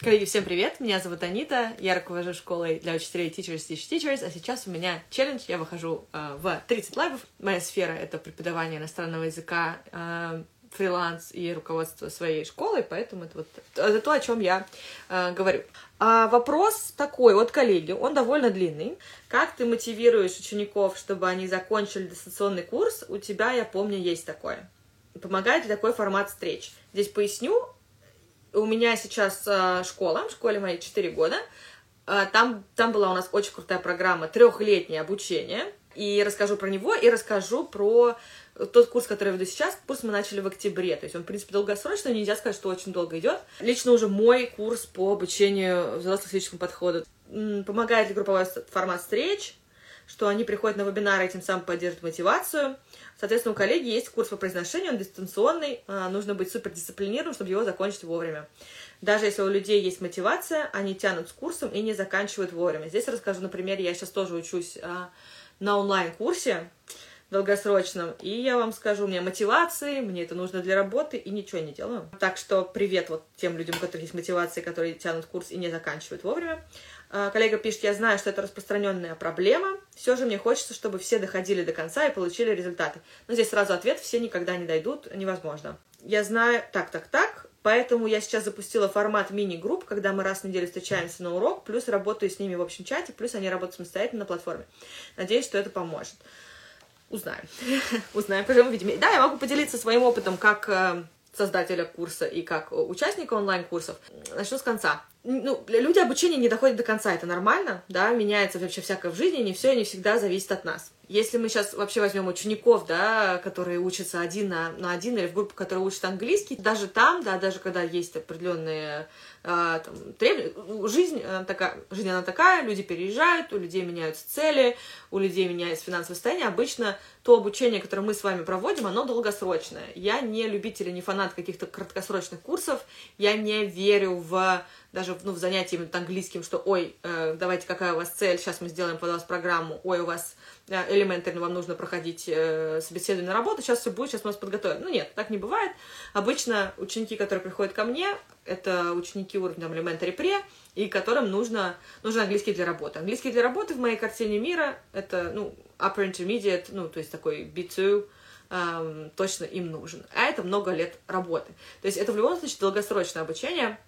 Коллеги, всем привет! Меня зовут Анита, я руковожу школой для учителей Teachers Teach Teachers, а сейчас у меня челлендж, я выхожу э, в 30 лайвов. Моя сфера — это преподавание иностранного языка, э, фриланс и руководство своей школой, поэтому это вот это то, о чем я э, говорю. А вопрос такой, вот коллеги, он довольно длинный. Как ты мотивируешь учеников, чтобы они закончили дистанционный курс? У тебя, я помню, есть такое. Помогает ли такой формат встреч? Здесь поясню, у меня сейчас э, школа, в школе моей 4 года. Э, там, там была у нас очень крутая программа трехлетнее обучение. И расскажу про него, и расскажу про тот курс, который я веду сейчас. Курс мы начали в октябре. То есть он, в принципе, долгосрочный, нельзя сказать, что очень долго идет. Лично уже мой курс по обучению взрослых физическому подходу. Помогает ли групповой формат встреч, что они приходят на вебинары и тем самым поддерживают мотивацию. Соответственно, у коллеги есть курс по произношению, он дистанционный, а, нужно быть супердисциплинированным, чтобы его закончить вовремя. Даже если у людей есть мотивация, они тянут с курсом и не заканчивают вовремя. Здесь расскажу на примере, я сейчас тоже учусь а, на онлайн-курсе долгосрочном, и я вам скажу, у меня мотивации, мне это нужно для работы, и ничего не делаю. Так что привет вот тем людям, у которых есть мотивации, которые тянут курс и не заканчивают вовремя. А, коллега пишет, я знаю, что это распространенная проблема, все же мне хочется, чтобы все доходили до конца и получили результаты. Но здесь сразу ответ, все никогда не дойдут, невозможно. Я знаю, так, так, так, поэтому я сейчас запустила формат мини-групп, когда мы раз в неделю встречаемся на урок, плюс работаю с ними в общем чате, плюс они работают самостоятельно на платформе. Надеюсь, что это поможет. Узнаем. Узнаем, поживем, увидим. Да, я могу поделиться своим опытом как э, создателя курса и как участника онлайн-курсов. Начну с конца ну, люди обучения не доходят до конца, это нормально, да, меняется вообще всякое в жизни, не все и не всегда зависит от нас. Если мы сейчас вообще возьмем учеников, да, которые учатся один на, на один или в группу, которая учат английский, даже там, да, даже когда есть определенные а, там, требования, жизнь она такая, жизнь она такая, люди переезжают, у людей меняются цели, у людей меняется финансовое состояние, обычно то обучение, которое мы с вами проводим, оно долгосрочное. Я не любитель не фанат каких-то краткосрочных курсов, я не верю в даже ну, в занятии английским, что ой, э, давайте, какая у вас цель, сейчас мы сделаем под вас программу, ой, у вас элементарно вам нужно проходить э, собеседование на работу, сейчас все будет, сейчас мы вас подготовим. Ну нет, так не бывает. Обычно ученики, которые приходят ко мне, это ученики уровня elementary pre, и которым нужно, нужен английский для работы. Английский для работы в моей картине мира это, ну, upper intermediate, ну, то есть такой B2, эм, точно им нужен. А это много лет работы. То есть это в любом случае долгосрочное обучение,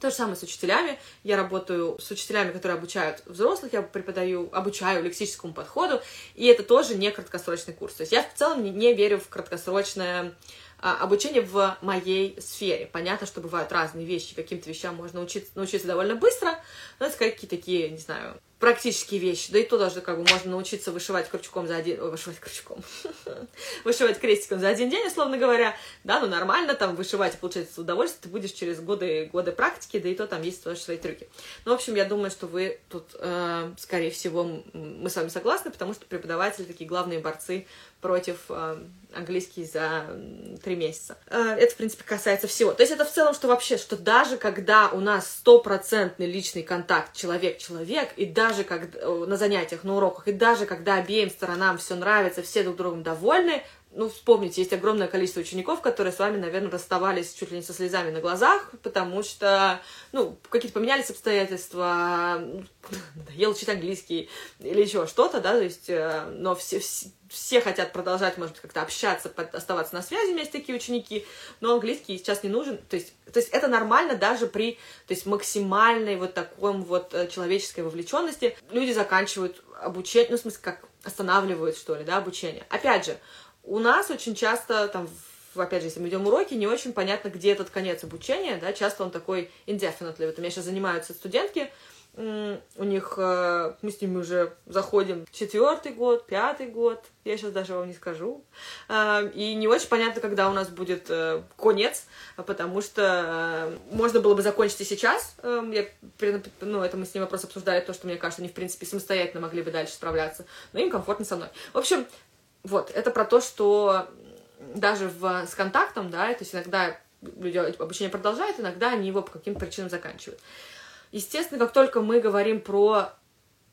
то же самое с учителями. Я работаю с учителями, которые обучают взрослых, я преподаю, обучаю лексическому подходу, и это тоже не краткосрочный курс. То есть я в целом не, верю в краткосрочное а, обучение в моей сфере. Понятно, что бывают разные вещи, каким-то вещам можно научиться, научиться довольно быстро, но это какие-то такие, не знаю, практические вещи. Да и то даже как бы можно научиться вышивать крючком за один... вышивать крючком. вышивать крестиком за один день, условно говоря. Да, ну нормально там вышивать и получать удовольствие ты будешь через годы, годы практики, да и то там есть тоже свои трюки. Ну, в общем, я думаю, что вы тут, э, скорее всего, мы с вами согласны, потому что преподаватели такие главные борцы против э, английский за три месяца. Э, это, в принципе, касается всего. То есть это в целом, что вообще, что даже когда у нас стопроцентный личный контакт человек-человек, и даже когда, э, на занятиях, на уроках, и даже когда обеим сторонам все нравится, все друг другом довольны, ну, вспомните, есть огромное количество учеников, которые с вами, наверное, расставались чуть ли не со слезами на глазах, потому что, ну, какие-то поменялись обстоятельства, надоело учить английский или еще что-то, да, то есть, э, но все, все, все хотят продолжать, может быть, как-то общаться, оставаться на связи, у меня есть такие ученики, но английский сейчас не нужен, то есть, то есть это нормально даже при, то есть, максимальной вот таком вот э, человеческой вовлеченности. Люди заканчивают обучение, ну, в смысле, как останавливают, что ли, да, обучение. Опять же, у нас очень часто, там, опять же, если мы ведем уроки, не очень понятно, где этот конец обучения, да, часто он такой indefinitely. Вот у меня сейчас занимаются студентки, у них, э, мы с ними уже заходим четвертый год, пятый год, я сейчас даже вам не скажу. Э, и не очень понятно, когда у нас будет э, конец, потому что можно было бы закончить и сейчас. Я, ну, это мы с ними вопрос обсуждали, то, что, мне кажется, они, в принципе, самостоятельно могли бы дальше справляться, но им комфортно со мной. В общем, вот, это про то, что даже в, с контактом, да, то есть иногда люди обучение продолжают, иногда они его по каким-то причинам заканчивают. Естественно, как только мы говорим про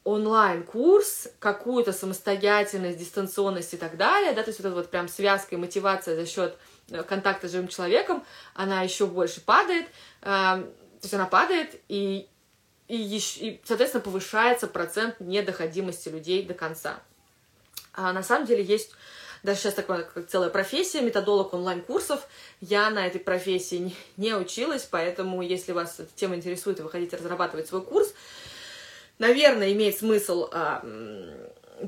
онлайн-курс, какую-то самостоятельность, дистанционность и так далее, да, то есть вот эта вот прям связка и мотивация за счет э, контакта с живым человеком, она еще больше падает. Эм, То есть она падает, и, и, еще, и соответственно, повышается процент недоходимости людей до конца. А на самом деле есть даже сейчас такая как целая профессия, методолог онлайн-курсов. Я на этой профессии не, училась, поэтому если вас эта тема интересует, и вы хотите разрабатывать свой курс, наверное, имеет смысл а,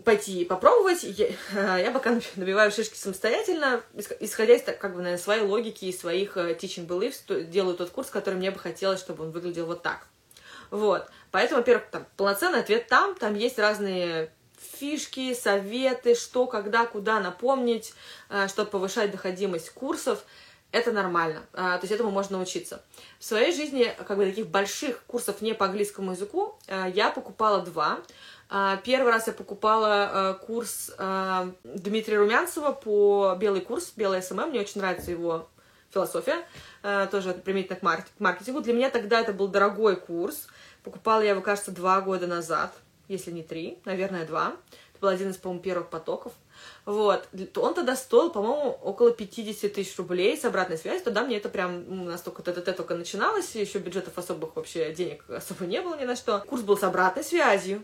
пойти и попробовать. Я, я пока набиваю шишки самостоятельно, исходя из как бы, наверное, своей логики и своих uh, teaching beliefs, делаю тот курс, который мне бы хотелось, чтобы он выглядел вот так. Вот. Поэтому, во-первых, там полноценный ответ там, там есть разные фишки, советы, что, когда, куда напомнить, э, чтобы повышать доходимость курсов. Это нормально, э, то есть этому можно научиться. В своей жизни, как бы, таких больших курсов не по английскому языку я покупала два. Первый раз я покупала э, курс э, Дмитрия Румянцева по белый курс, белый SMM. Мне очень нравится его философия, э, тоже применительно к маркетингу. Для меня тогда это был дорогой курс. Покупала я его, кажется, два года назад, если не три, наверное, два. Это был один из, по-моему, первых потоков. Вот. Он тогда стоил, по-моему, около 50 тысяч рублей с обратной связью. Тогда мне это прям настолько ТТТ только начиналось, еще бюджетов особых вообще денег особо не было ни на что. Курс был с обратной связью.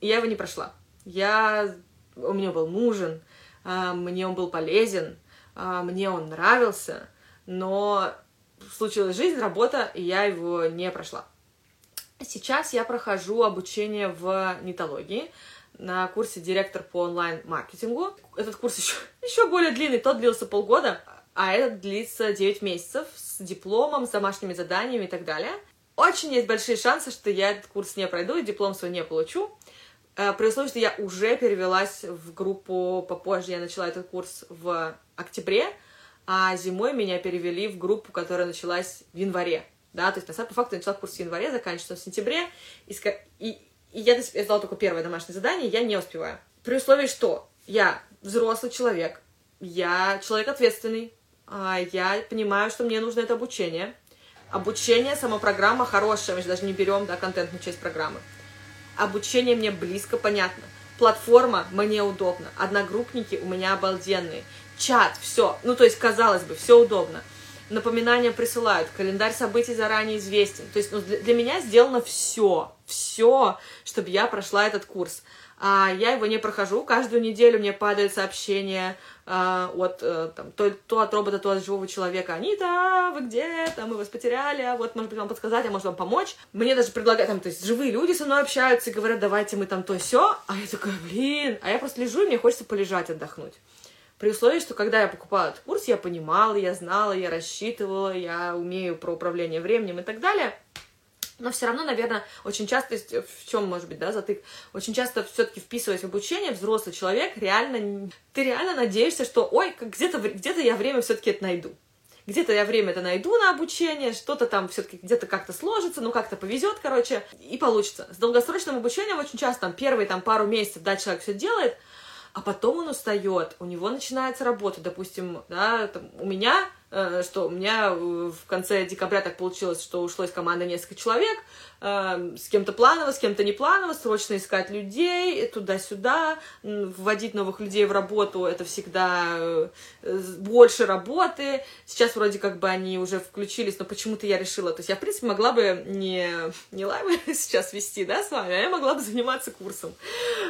И я его не прошла. Я... Он мне был нужен, а, мне он был полезен, а, мне он нравился, но случилась жизнь, работа, и я его не прошла. Сейчас я прохожу обучение в нетологии на курсе директор по онлайн-маркетингу. Этот курс еще, еще более длинный, тот длился полгода, а этот длится 9 месяцев с дипломом, с домашними заданиями и так далее. Очень есть большие шансы, что я этот курс не пройду и диплом свой не получу. Э, при условии, что я уже перевелась в группу попозже, я начала этот курс в октябре, а зимой меня перевели в группу, которая началась в январе. Да, то есть, на самом по факту, я начала курс в январе, заканчивается в сентябре, и, и, и я, я сдала только первое домашнее задание, я не успеваю. При условии, что я взрослый человек, я человек ответственный, а я понимаю, что мне нужно это обучение. Обучение, сама программа хорошая, мы же даже не берем, да, контентную часть программы. Обучение мне близко, понятно. Платформа мне удобна. Одногруппники у меня обалденные. Чат, все. Ну, то есть, казалось бы, все удобно. Напоминания присылают, календарь событий заранее известен. То есть, ну, для, для меня сделано все, все, чтобы я прошла этот курс а я его не прохожу. Каждую неделю мне падают сообщения а, от э, там, то, то от робота, то от живого человека. Анита, вы где? Там мы вас потеряли, а вот, может быть, вам подсказать, а может вам помочь. Мне даже предлагают, там, то есть живые люди со мной общаются и говорят, давайте мы там то все. А я такая, блин, а я просто лежу, и мне хочется полежать, отдохнуть. При условии, что когда я покупала этот курс, я понимала, я знала, я рассчитывала, я умею про управление временем и так далее но все равно, наверное, очень часто, в чем может быть, да, затык, очень часто все-таки вписываясь в обучение, взрослый человек реально, ты реально надеешься, что, ой, где-то где я время все-таки это найду. Где-то я время это найду на обучение, что-то там все-таки где-то как-то сложится, ну как-то повезет, короче, и получится. С долгосрочным обучением очень часто там первые там пару месяцев, да, человек все делает, а потом он устает, у него начинается работа, допустим, да, там, у меня Э, что у меня в конце декабря так получилось, что ушло из команды несколько человек, э, с кем-то планово, с кем-то не планово, срочно искать людей, туда-сюда, вводить новых людей в работу, это всегда э, больше работы. Сейчас вроде как бы они уже включились, но почему-то я решила, то есть я, в принципе, могла бы не, не лайвы сейчас вести, да, с вами, а я могла бы заниматься курсом,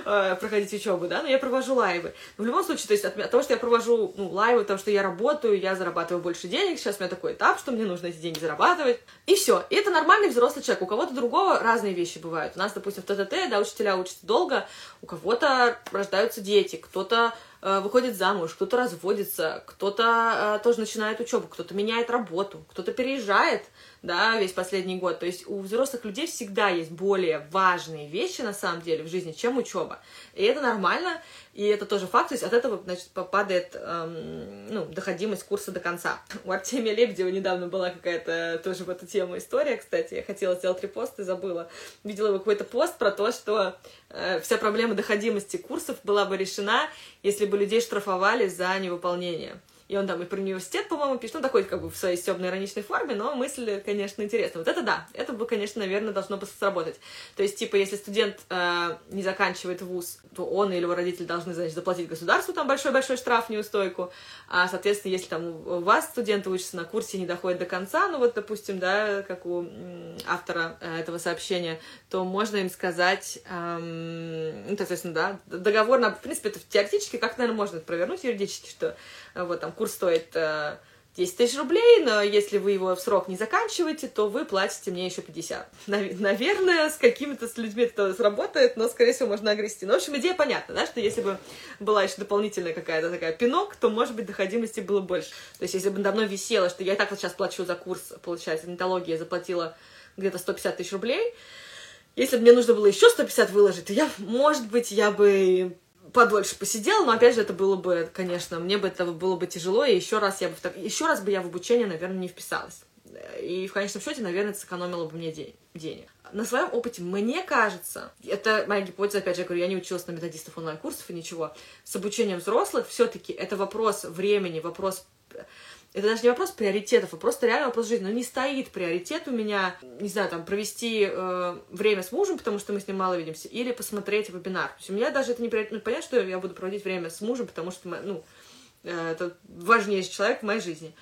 проходить учебу, да, но я провожу лайвы. Но в любом случае, то есть от, от того, что я провожу ну, лайвы, потому что я работаю, я зарабатываю больше денег, сейчас у меня такой этап, что мне нужно эти деньги зарабатывать. И все. И это нормальный взрослый человек. У кого-то другого разные вещи бывают. У нас, допустим, в ТТТ, да, учителя учатся долго, у кого-то рождаются дети, кто-то э, выходит замуж, кто-то разводится, кто-то э, тоже начинает учебу, кто-то меняет работу, кто-то переезжает, да, весь последний год. То есть у взрослых людей всегда есть более важные вещи, на самом деле, в жизни, чем учеба. И это нормально, и это тоже факт, то есть от этого, значит, попадает, эм, ну, доходимость курса до конца. У Артемия Лебедева недавно была какая-то тоже в эту тему история, кстати, я хотела сделать репост и забыла. Видела его какой-то пост про то, что э, вся проблема доходимости курсов была бы решена, если бы людей штрафовали за невыполнение. И он там и про университет, по-моему, пишет, ну, такой, как бы, в своей стебной ироничной форме, но мысль, конечно, интересная. Вот это да, это бы, конечно, наверное, должно бы сработать. То есть, типа, если студент э, не заканчивает вуз, то он или его родители должны, значит, заплатить государству там большой-большой штраф, неустойку, а, соответственно, если там у вас студенты учатся на курсе и не доходят до конца, ну, вот, допустим, да, как у автора э, этого сообщения, то можно им сказать, эм, ну, соответственно, да, договор, на, в принципе, это теоретически, как, наверное, можно это провернуть юридически, что вот там курс стоит 10 э, тысяч рублей, но если вы его в срок не заканчиваете, то вы платите мне еще 50. Наверное, с какими-то с людьми это сработает, но, скорее всего, можно огрести. Ну, в общем, идея понятна, да, что если бы была еще дополнительная какая-то такая пинок, то, может быть, доходимости было больше. То есть, если бы давно висело, что я и так вот сейчас плачу за курс, получается, нетология, заплатила где-то 150 тысяч рублей, если бы мне нужно было еще 150 выложить, то я, может быть, я бы подольше посидела, но опять же это было бы, конечно, мне бы это было бы тяжело, и еще раз я бы в еще раз бы я в обучение, наверное, не вписалась. И в конечном счете, наверное, это сэкономило бы мне день, денег. На своем опыте, мне кажется, это моя гипотеза, опять же, я говорю, я не училась на методистов онлайн-курсов и ничего. С обучением взрослых все-таки это вопрос времени, вопрос это даже не вопрос приоритетов, а просто реально вопрос жизни. Но не стоит приоритет у меня, не знаю, там, провести э, время с мужем, потому что мы с ним мало видимся, или посмотреть вебинар. То есть у меня даже это не приоритет. Ну, понятно, что я буду проводить время с мужем, потому что, ну, э, это важнейший человек в моей жизни.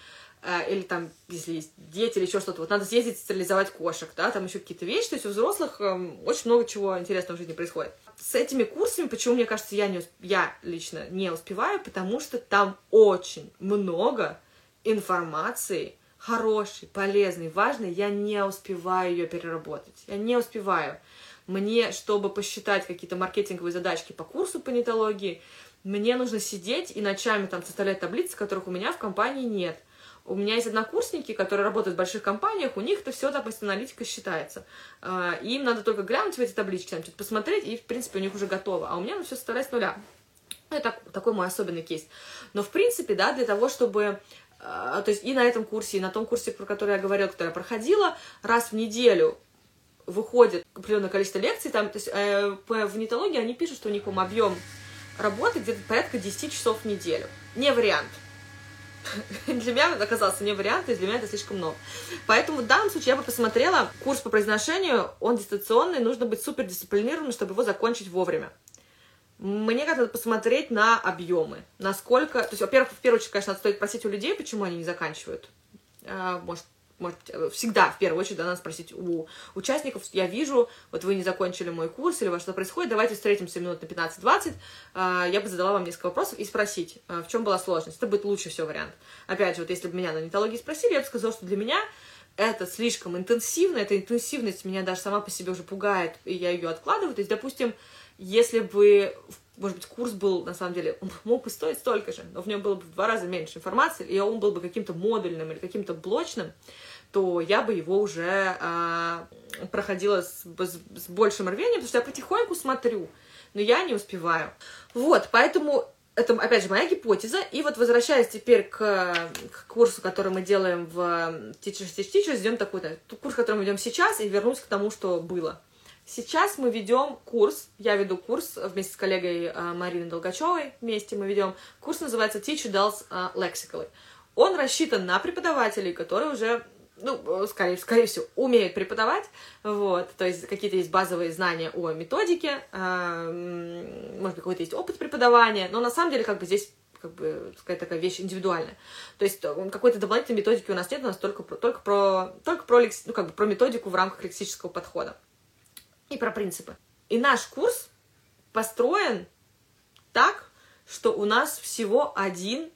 Э, или там, если есть дети или еще что-то, вот надо съездить стерилизовать кошек, да, там еще какие-то вещи. То есть у взрослых э, очень много чего интересного в жизни происходит. С этими курсами, почему, мне кажется, я, не, я лично не успеваю, потому что там очень много информации хорошей, полезной, важной, я не успеваю ее переработать. Я не успеваю. Мне, чтобы посчитать какие-то маркетинговые задачки по курсу по нетологии, мне нужно сидеть и ночами там составлять таблицы, которых у меня в компании нет. У меня есть однокурсники, которые работают в больших компаниях, у них это все так аналитика считается. А, им надо только глянуть в эти таблички, там что-то посмотреть, и, в принципе, у них уже готово. А у меня ну, все составлять с нуля. Это такой мой особенный кейс. Но, в принципе, да, для того, чтобы то есть и на этом курсе, и на том курсе, про который я говорила, который я проходила, раз в неделю выходит определенное количество лекций, там, то есть э, в нетологии они пишут, что у них объем работы где-то порядка 10 часов в неделю. Не вариант. Для меня это оказался не вариант, и для меня это слишком много. Поэтому в данном случае я бы посмотрела курс по произношению, он дистанционный, нужно быть супер дисциплинированным, чтобы его закончить вовремя. Мне надо посмотреть на объемы, насколько... То есть, во-первых, в первую очередь, конечно, стоит спросить у людей, почему они не заканчивают. А, может, может всегда, в первую очередь, надо спросить у участников, я вижу, вот вы не закончили мой курс, или вас что происходит, давайте встретимся минут на 15-20, а, я бы задала вам несколько вопросов и спросить, а, в чем была сложность. Это будет лучший все вариант. Опять же, вот если бы меня на нетологии спросили, я бы сказала, что для меня это слишком интенсивно, эта интенсивность меня даже сама по себе уже пугает, и я ее откладываю. То есть, допустим, если бы, может быть, курс был, на самом деле, он мог бы стоить столько же, но в нем было бы в два раза меньше информации, и он был бы каким-то модульным или каким-то блочным, то я бы его уже а, проходила с, с, с большим рвением, потому что я потихоньку смотрю, но я не успеваю. Вот, поэтому это, опять же, моя гипотеза. И вот возвращаясь теперь к, к курсу, который мы делаем в Teachers Teach Teachers, идем такой, да, курс, который мы ведем сейчас, и вернусь к тому, что было. Сейчас мы ведем курс, я веду курс вместе с коллегой э, Мариной Долгачевой, вместе мы ведем, курс называется Teach Adults uh, Lexically. Он рассчитан на преподавателей, которые уже ну, скорее, скорее всего, умеют преподавать, вот, то есть какие-то есть базовые знания о методике, э, может быть, какой-то есть опыт преподавания, но на самом деле, как бы здесь как бы, сказать, такая вещь индивидуальная. То есть какой-то дополнительной методики у нас нет, у нас только только про, только про, ну, как бы про методику в рамках лексического подхода и про принципы. И наш курс построен так, что у нас всего один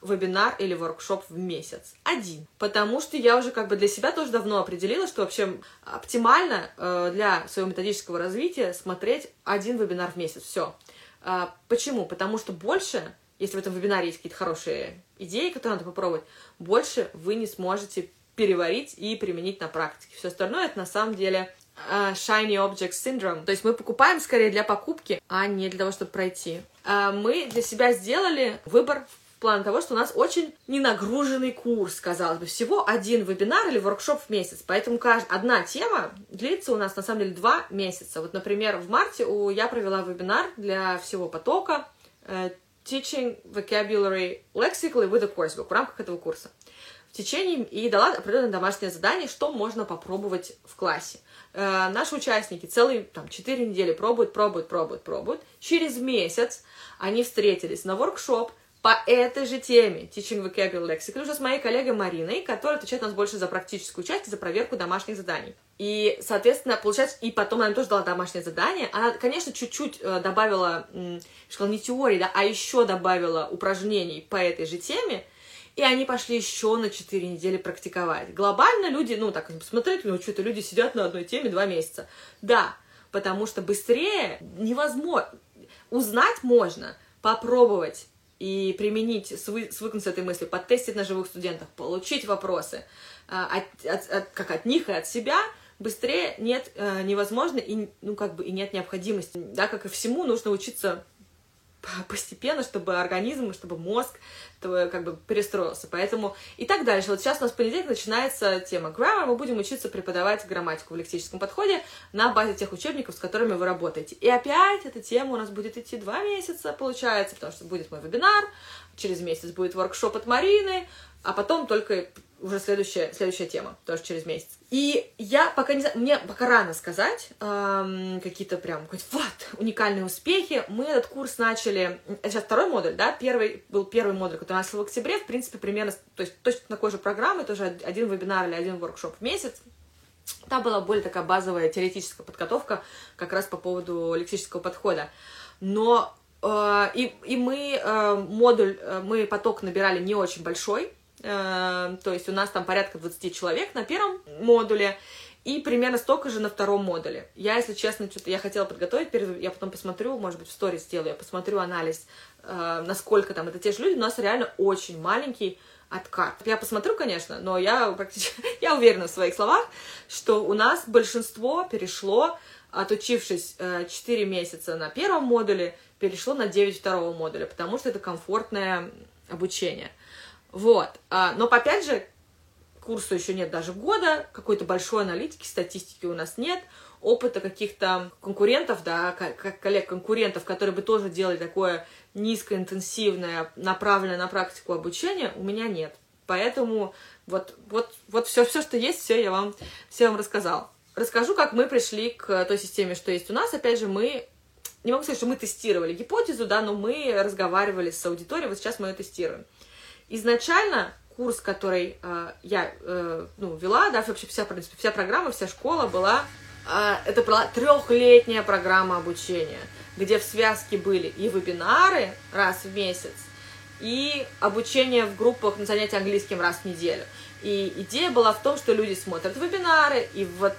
вебинар или воркшоп в месяц. Один. Потому что я уже как бы для себя тоже давно определила, что вообще оптимально э, для своего методического развития смотреть один вебинар в месяц. Все. Э, почему? Потому что больше, если в этом вебинаре есть какие-то хорошие идеи, которые надо попробовать, больше вы не сможете переварить и применить на практике. Все остальное это на самом деле shiny object syndrome. То есть мы покупаем скорее для покупки, а не для того, чтобы пройти. Uh, мы для себя сделали выбор в плане того, что у нас очень ненагруженный курс, казалось бы, всего один вебинар или воркшоп в месяц, поэтому каждая одна тема длится у нас на самом деле два месяца. Вот, например, в марте у, я провела вебинар для всего потока, э, Teaching Vocabulary Lexically with a Coursebook в рамках этого курса. В течение и дала определенное домашнее задание, что можно попробовать в классе. Э, наши участники целые там 4 недели пробуют, пробуют, пробуют, пробуют. Через месяц они встретились на воркшоп, по этой же теме Teaching Vocabulary Lexicon уже с моей коллегой Мариной, которая отвечает у нас больше за практическую часть за проверку домашних заданий. И, соответственно, получается, и потом она тоже дала домашнее задание. Она, конечно, чуть-чуть э, добавила, сказала, не теории, да, а еще добавила упражнений по этой же теме, и они пошли еще на 4 недели практиковать. Глобально люди, ну, так, посмотреть, ну, что-то люди сидят на одной теме 2 месяца. Да, потому что быстрее невозможно. Узнать можно, попробовать и применить, свыкнуться с этой мыслью, подтестить на живых студентах, получить вопросы а, от, от, от, как от них и от себя, быстрее нет э, невозможно и ну как бы и нет необходимости, да, как и всему нужно учиться постепенно, чтобы организм, чтобы мозг как бы перестроился. Поэтому и так дальше. Вот сейчас у нас в понедельник начинается тема grammar. Мы будем учиться преподавать грамматику в лексическом подходе на базе тех учебников, с которыми вы работаете. И опять эта тема у нас будет идти два месяца, получается, потому что будет мой вебинар, через месяц будет воркшоп от Марины, а потом только уже следующая, следующая тема, тоже через месяц. И я пока не знаю, мне пока рано сказать эм, какие-то прям, вот, уникальные успехи. Мы этот курс начали, это сейчас второй модуль, да, первый был первый модуль, который начал в октябре, в принципе, примерно, то есть точно такой же программы, тоже один вебинар или один воркшоп в месяц. Там была более такая базовая теоретическая подготовка как раз по поводу лексического подхода. Но э, и, и мы э, модуль, э, мы поток набирали не очень большой, то есть у нас там порядка 20 человек на первом модуле, и примерно столько же на втором модуле. Я, если честно, что-то я хотела подготовить, перед, я потом посмотрю, может быть, в сторис сделаю, я посмотрю анализ, э, насколько там это те же люди, у нас реально очень маленький откат. Я посмотрю, конечно, но я практически, я уверена в своих словах, что у нас большинство перешло, отучившись э, 4 месяца на первом модуле, перешло на 9 второго модуля, потому что это комфортное обучение. Вот. А, но, опять же, курсу еще нет даже года, какой-то большой аналитики, статистики у нас нет, опыта каких-то конкурентов, да, коллег-конкурентов, которые бы тоже делали такое низкоинтенсивное, направленное на практику обучение, у меня нет. Поэтому вот, вот, вот все, все, что есть, все я вам, все вам рассказал. Расскажу, как мы пришли к той системе, что есть у нас. Опять же, мы не могу сказать, что мы тестировали гипотезу, да, но мы разговаривали с аудиторией, вот сейчас мы ее тестируем. Изначально курс, который э, я э, ну, вела, да, вообще вся, в принципе, вся программа, вся школа была, э, это была трехлетняя программа обучения, где в связке были и вебинары раз в месяц, и обучение в группах на занятия английским раз в неделю. И идея была в том, что люди смотрят вебинары, и вот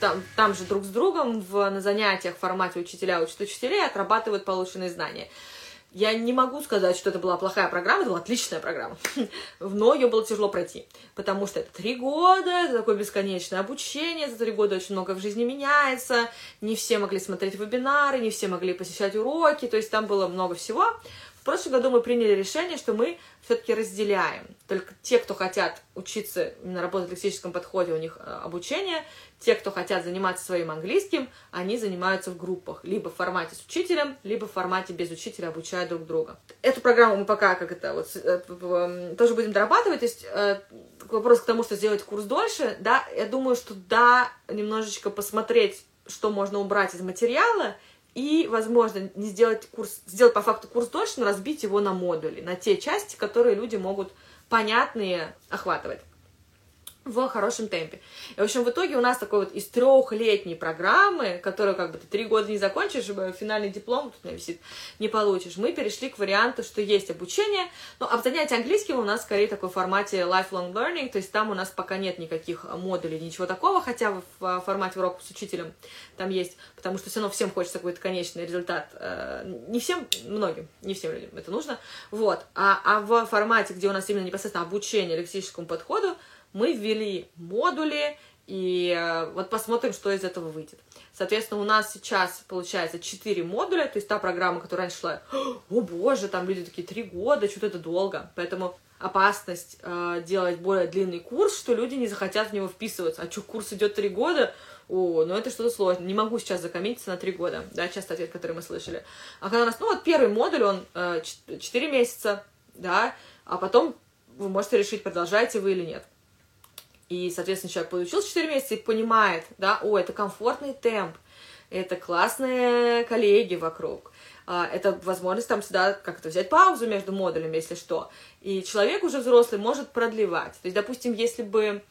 там, там же друг с другом в, на занятиях в формате учителя учат учителей отрабатывают полученные знания. Я не могу сказать, что это была плохая программа, это была отличная программа. Но ее было тяжело пройти, потому что это три года, это такое бесконечное обучение, за три года очень много в жизни меняется, не все могли смотреть вебинары, не все могли посещать уроки, то есть там было много всего. В прошлом году мы приняли решение, что мы все-таки разделяем. Только те, кто хотят учиться именно работать в лексическом подходе, у них э, обучение. Те, кто хотят заниматься своим английским, они занимаются в группах. Либо в формате с учителем, либо в формате без учителя, обучая друг друга. Эту программу мы пока как это вот э, тоже будем дорабатывать. То есть э, вопрос к тому, что сделать курс дольше, да, я думаю, что да, немножечко посмотреть, что можно убрать из материала, и, возможно, не сделать курс, сделать по факту курс дольше, но разбить его на модули, на те части, которые люди могут понятные охватывать в хорошем темпе. И, в общем, в итоге у нас такой вот из трехлетней программы, которую как бы ты три года не закончишь, финальный диплом тут висит, не получишь, мы перешли к варианту, что есть обучение, но об занятии английским у нас скорее такой формате lifelong learning, то есть там у нас пока нет никаких модулей, ничего такого, хотя в формате урока с учителем там есть, потому что все равно всем хочется какой-то конечный результат. Э, не всем, многим, не всем людям это нужно. Вот. А, а в формате, где у нас именно непосредственно обучение лексическому подходу, мы ввели модули, и э, вот посмотрим, что из этого выйдет. Соответственно, у нас сейчас получается 4 модуля, то есть та программа, которая раньше шла, о боже, там люди такие 3 года, что-то это долго. Поэтому опасность э, делать более длинный курс, что люди не захотят в него вписываться. А что, курс идет три года? О, ну это что-то сложно. Не могу сейчас закоммититься на три года. Да, часто ответ, который мы слышали. А когда у нас, ну вот первый модуль, он э, 4 месяца, да, а потом вы можете решить, продолжаете вы или нет. И, соответственно, человек получил 4 месяца и понимает, да, о, это комфортный темп, это классные коллеги вокруг, а, это возможность там сюда как-то взять паузу между модулями, если что. И человек уже взрослый может продлевать. То есть, допустим, если бы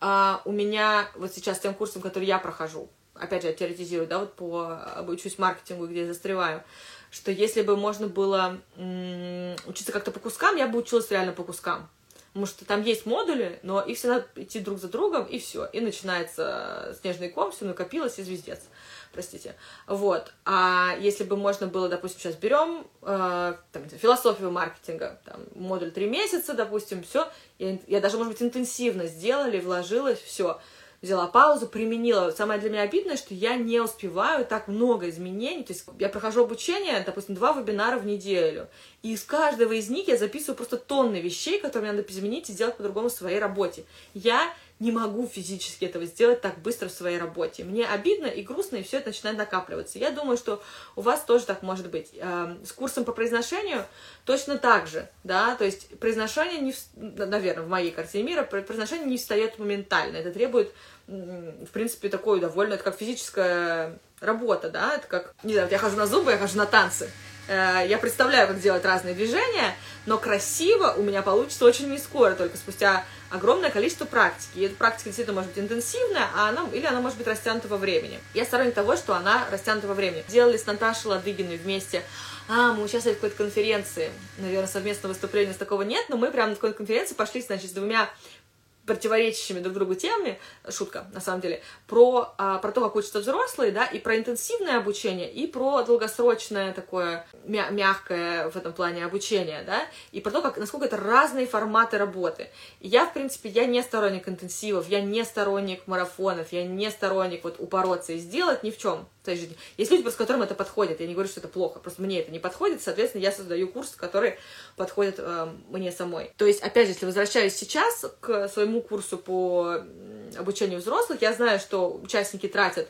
а, у меня вот сейчас тем курсом, который я прохожу, опять же, я теоретизирую, да, вот по обучусь маркетингу, где я застреваю, что если бы можно было м- учиться как-то по кускам, я бы училась реально по кускам. Потому что там есть модули, но их все надо идти друг за другом, и все. И начинается снежный ком, все накопилось, и звездец. Простите. Вот. А если бы можно было, допустим, сейчас берем э, там, философию маркетинга, там, модуль три месяца, допустим, все. Я, я даже, может быть, интенсивно сделали, вложилась, все взяла паузу, применила. Самое для меня обидное, что я не успеваю так много изменений. То есть я прохожу обучение, допустим, два вебинара в неделю. И из каждого из них я записываю просто тонны вещей, которые мне надо изменить и сделать по-другому в своей работе. Я не могу физически этого сделать так быстро в своей работе. Мне обидно и грустно, и все это начинает накапливаться. Я думаю, что у вас тоже так может быть. Эм, с курсом по произношению точно так же, да, то есть произношение, не, наверное, в моей картине мира, произношение не встает моментально. Это требует, в принципе, такое довольно, это как физическая работа, да, это как, не знаю, я хожу на зубы, я хожу на танцы. Э, я представляю, как делать разные движения, но красиво у меня получится очень не скоро, только спустя огромное количество практики. И эта практика действительно может быть интенсивная, а она, или она может быть растянута во времени. Я сторонник того, что она растянута во времени. Делали с Наташей Ладыгиной вместе а, мы участвовали в какой-то конференции, наверное, совместного выступления с такого нет, но мы прямо на какой-то конференции пошли, значит, с двумя противоречащими друг другу темами, шутка, на самом деле, про, а, про то, как учатся взрослые, да, и про интенсивное обучение, и про долгосрочное такое мя- мягкое в этом плане обучение, да, и про то, как, насколько это разные форматы работы. Я, в принципе, я не сторонник интенсивов, я не сторонник марафонов, я не сторонник вот упороться и сделать ни в чем своей жизни. Есть люди, просто которым это подходит, я не говорю, что это плохо, просто мне это не подходит, соответственно, я создаю курс, который подходит э, мне самой. То есть, опять же, если возвращаюсь сейчас к своему курсу по обучению взрослых, я знаю, что участники тратят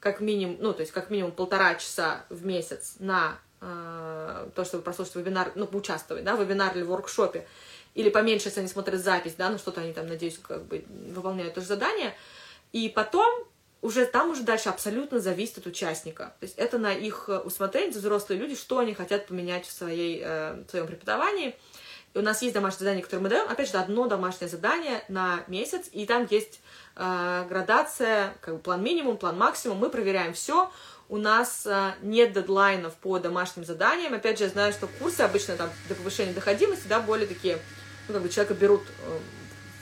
как минимум, ну, то есть как минимум полтора часа в месяц на э, то, чтобы прослушать вебинар, ну, поучаствовать, да, в вебинаре или в воркшопе, или поменьше, если они смотрят запись, да, ну, что-то они там, надеюсь, как бы выполняют тоже задание, и потом уже там уже дальше абсолютно зависит от участника. То есть это на их усмотрение, взрослые люди, что они хотят поменять в, своей, э, в своем преподавании – и у нас есть домашнее задание, которое мы даем. Опять же, одно домашнее задание на месяц, и там есть э, градация, как бы план минимум, план максимум. Мы проверяем все. У нас э, нет дедлайнов по домашним заданиям. Опять же, я знаю, что курсы обычно там до повышения доходимости, да, более такие, ну, как бы человека берут э,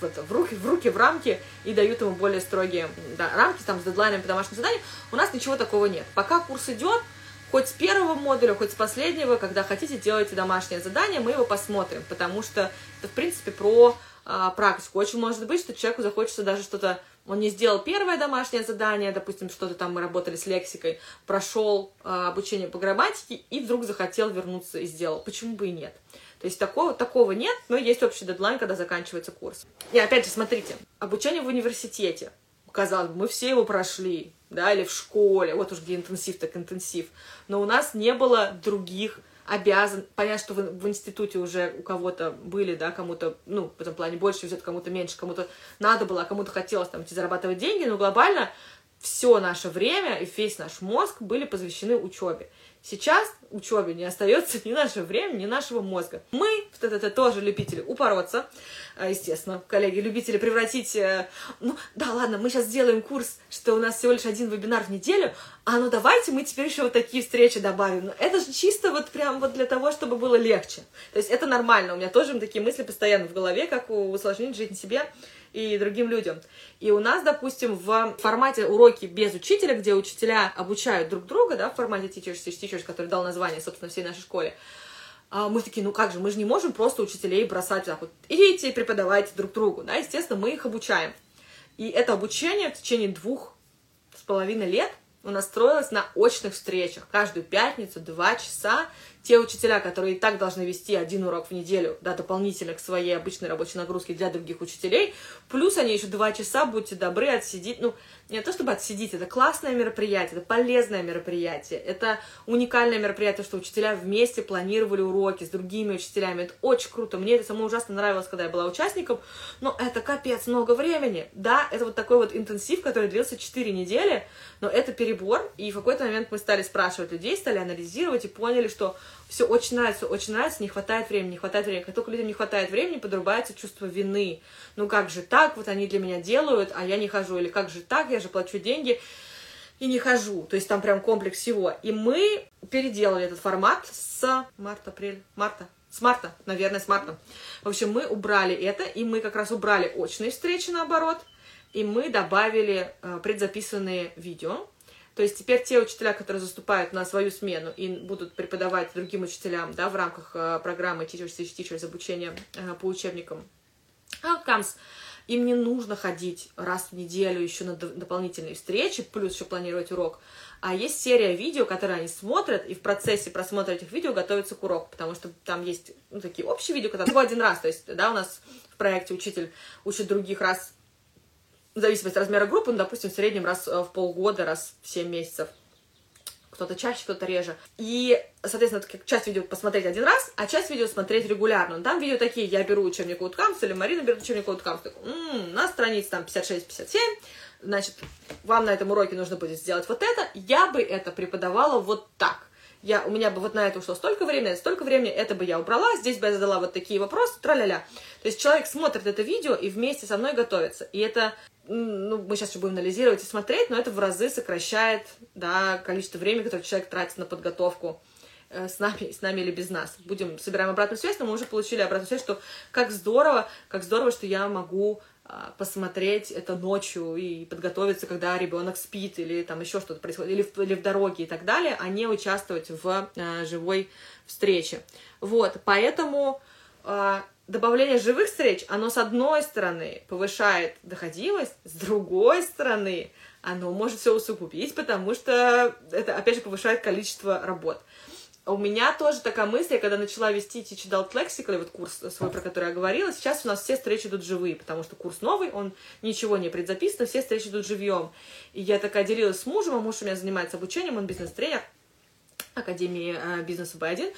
это, в, руки, в руки, в рамки и дают ему более строгие да, рамки там с дедлайнами по домашним заданиям. У нас ничего такого нет. Пока курс идет, хоть с первого модуля, хоть с последнего, когда хотите, делайте домашнее задание, мы его посмотрим, потому что это, в принципе, про а, практику. Очень может быть, что человеку захочется даже что-то он не сделал первое домашнее задание, допустим, что-то там мы работали с лексикой, прошел э, обучение по грамматике и вдруг захотел вернуться и сделал. Почему бы и нет? То есть такого, такого нет, но есть общий дедлайн, когда заканчивается курс. И опять же, смотрите, обучение в университете. Казалось бы, мы все его прошли, да, или в школе, вот уж где интенсив, так интенсив. Но у нас не было других обязан, понятно, что в, в институте уже у кого-то были, да, кому-то, ну, в этом плане больше взять, кому-то меньше, кому-то надо было, а кому-то хотелось там идти зарабатывать деньги, но глобально все наше время и весь наш мозг были посвящены учебе. Сейчас учебе не остается ни нашего времени, ни нашего мозга. Мы, это тоже любители упороться, а, естественно, коллеги, любители превратить, э, ну, да, ладно, мы сейчас сделаем курс, что у нас всего лишь один вебинар в неделю, а ну давайте мы теперь еще вот такие встречи добавим. Ну, это же чисто вот прям вот для того, чтобы было легче. То есть это нормально, у меня тоже такие мысли постоянно в голове, как усложнить жизнь себе и другим людям. И у нас, допустим, в формате уроки без учителя, где учителя обучают друг друга, да, в формате Teachers Teach Teachers, который дал название, собственно, всей нашей школе, а мы такие, ну как же, мы же не можем просто учителей бросать так вот, идите преподавайте друг другу, да, естественно, мы их обучаем. И это обучение в течение двух с половиной лет у нас строилось на очных встречах. Каждую пятницу, два часа те учителя, которые и так должны вести один урок в неделю, да, дополнительно к своей обычной рабочей нагрузке для других учителей, плюс они еще два часа, будьте добры, отсидеть, ну, не то чтобы отсидеть, это классное мероприятие, это полезное мероприятие, это уникальное мероприятие, что учителя вместе планировали уроки с другими учителями, это очень круто, мне это самое ужасно нравилось, когда я была участником, но это капец много времени, да, это вот такой вот интенсив, который длился 4 недели, но это перебор, и в какой-то момент мы стали спрашивать людей, стали анализировать и поняли, что все очень нравится, очень нравится, не хватает времени, не хватает времени. Как только людям не хватает времени, подрубается чувство вины. Ну как же так, вот они для меня делают, а я не хожу. Или как же так, я же плачу деньги и не хожу. То есть там прям комплекс всего. И мы переделали этот формат с марта, апрель, марта, с марта, наверное, с марта. В общем, мы убрали это, и мы как раз убрали очные встречи наоборот, и мы добавили э, предзаписанные видео, то есть теперь те учителя, которые заступают на свою смену и будут преподавать другим учителям да, в рамках э, программы Teachers Teach Teachers обучения э, по учебникам Outcomes, им не нужно ходить раз в неделю еще на дополнительные встречи, плюс еще планировать урок. А есть серия видео, которые они смотрят, и в процессе просмотра этих видео готовятся к уроку, потому что там есть ну, такие общие видео, которые всего один раз. То есть, да, у нас в проекте учитель учит других раз в зависимости от размера группы, ну, допустим, в среднем раз э, в полгода, раз в 7 месяцев. Кто-то чаще, кто-то реже. И, соответственно, часть видео посмотреть один раз, а часть видео смотреть регулярно. Ну, там видео такие, я беру учебник Outcomes, или Марина берет учебник. М-м, на странице там 56-57, значит, вам на этом уроке нужно будет сделать вот это. Я бы это преподавала вот так я, у меня бы вот на это ушло столько времени, столько времени, это бы я убрала, здесь бы я задала вот такие вопросы, тра-ля-ля. То есть человек смотрит это видео и вместе со мной готовится. И это, ну, мы сейчас еще будем анализировать и смотреть, но это в разы сокращает, да, количество времени, которое человек тратит на подготовку э, с нами, с нами или без нас. Будем, собираем обратную связь, но мы уже получили обратную связь, что как здорово, как здорово, что я могу посмотреть это ночью и подготовиться, когда ребенок спит или там еще что-то происходит, или в, или в дороге и так далее, а не участвовать в а, живой встрече. Вот, поэтому а, добавление живых встреч, оно с одной стороны повышает доходимость, с другой стороны оно может все усугубить, потому что это, опять же, повышает количество работ. У меня тоже такая мысль, я когда начала вести Teach Adult Lexical, вот курс свой, про который я говорила, сейчас у нас все встречи идут живые, потому что курс новый, он ничего не предзаписан, все встречи идут живьем. И я такая делилась с мужем, а муж у меня занимается обучением, он бизнес-тренер Академии э, бизнеса Б1,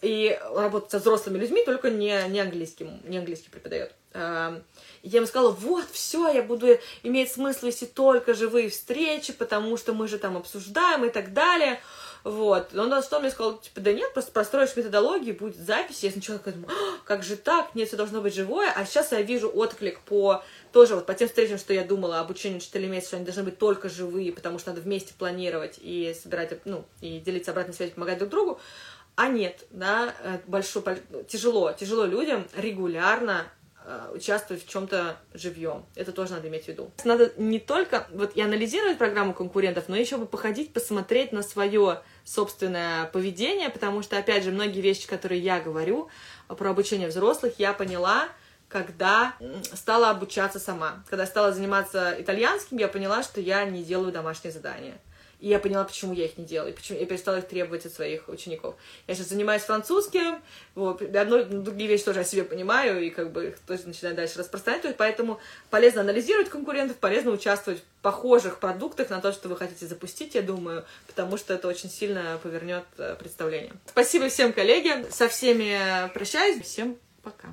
и работает со взрослыми людьми, только не, не английским, не английский преподает. Эм, и я ему сказала, вот, все, я буду иметь смысл вести только живые встречи, потому что мы же там обсуждаем и так далее. Вот. Он на что мне сказал, типа, да нет, просто простроишь методологию, будет запись. Я сначала думаю, «А, как же так? Нет, все должно быть живое. А сейчас я вижу отклик по тоже вот по тем встречам, что я думала обучение учителей месяца, что они должны быть только живые, потому что надо вместе планировать и собирать, ну, и делиться обратной связью, помогать друг другу. А нет, да, э, большой, тяжело, тяжело людям регулярно Э, участвовать в чем-то живьем. Это тоже надо иметь в виду. Надо не только вот и анализировать программу конкурентов, но еще бы походить, посмотреть на свое собственное поведение, потому что, опять же, многие вещи, которые я говорю про обучение взрослых, я поняла, когда стала обучаться сама. Когда стала заниматься итальянским, я поняла, что я не делаю домашние задания. И я поняла, почему я их не делаю, почему я перестала их требовать от своих учеников. Я сейчас занимаюсь французским, вот, одно, другие вещи тоже о себе понимаю, и как бы их тоже начинаю дальше распространять, поэтому полезно анализировать конкурентов, полезно участвовать в похожих продуктах на то, что вы хотите запустить, я думаю, потому что это очень сильно повернет э, представление. Спасибо всем, коллеги, со всеми прощаюсь, всем пока.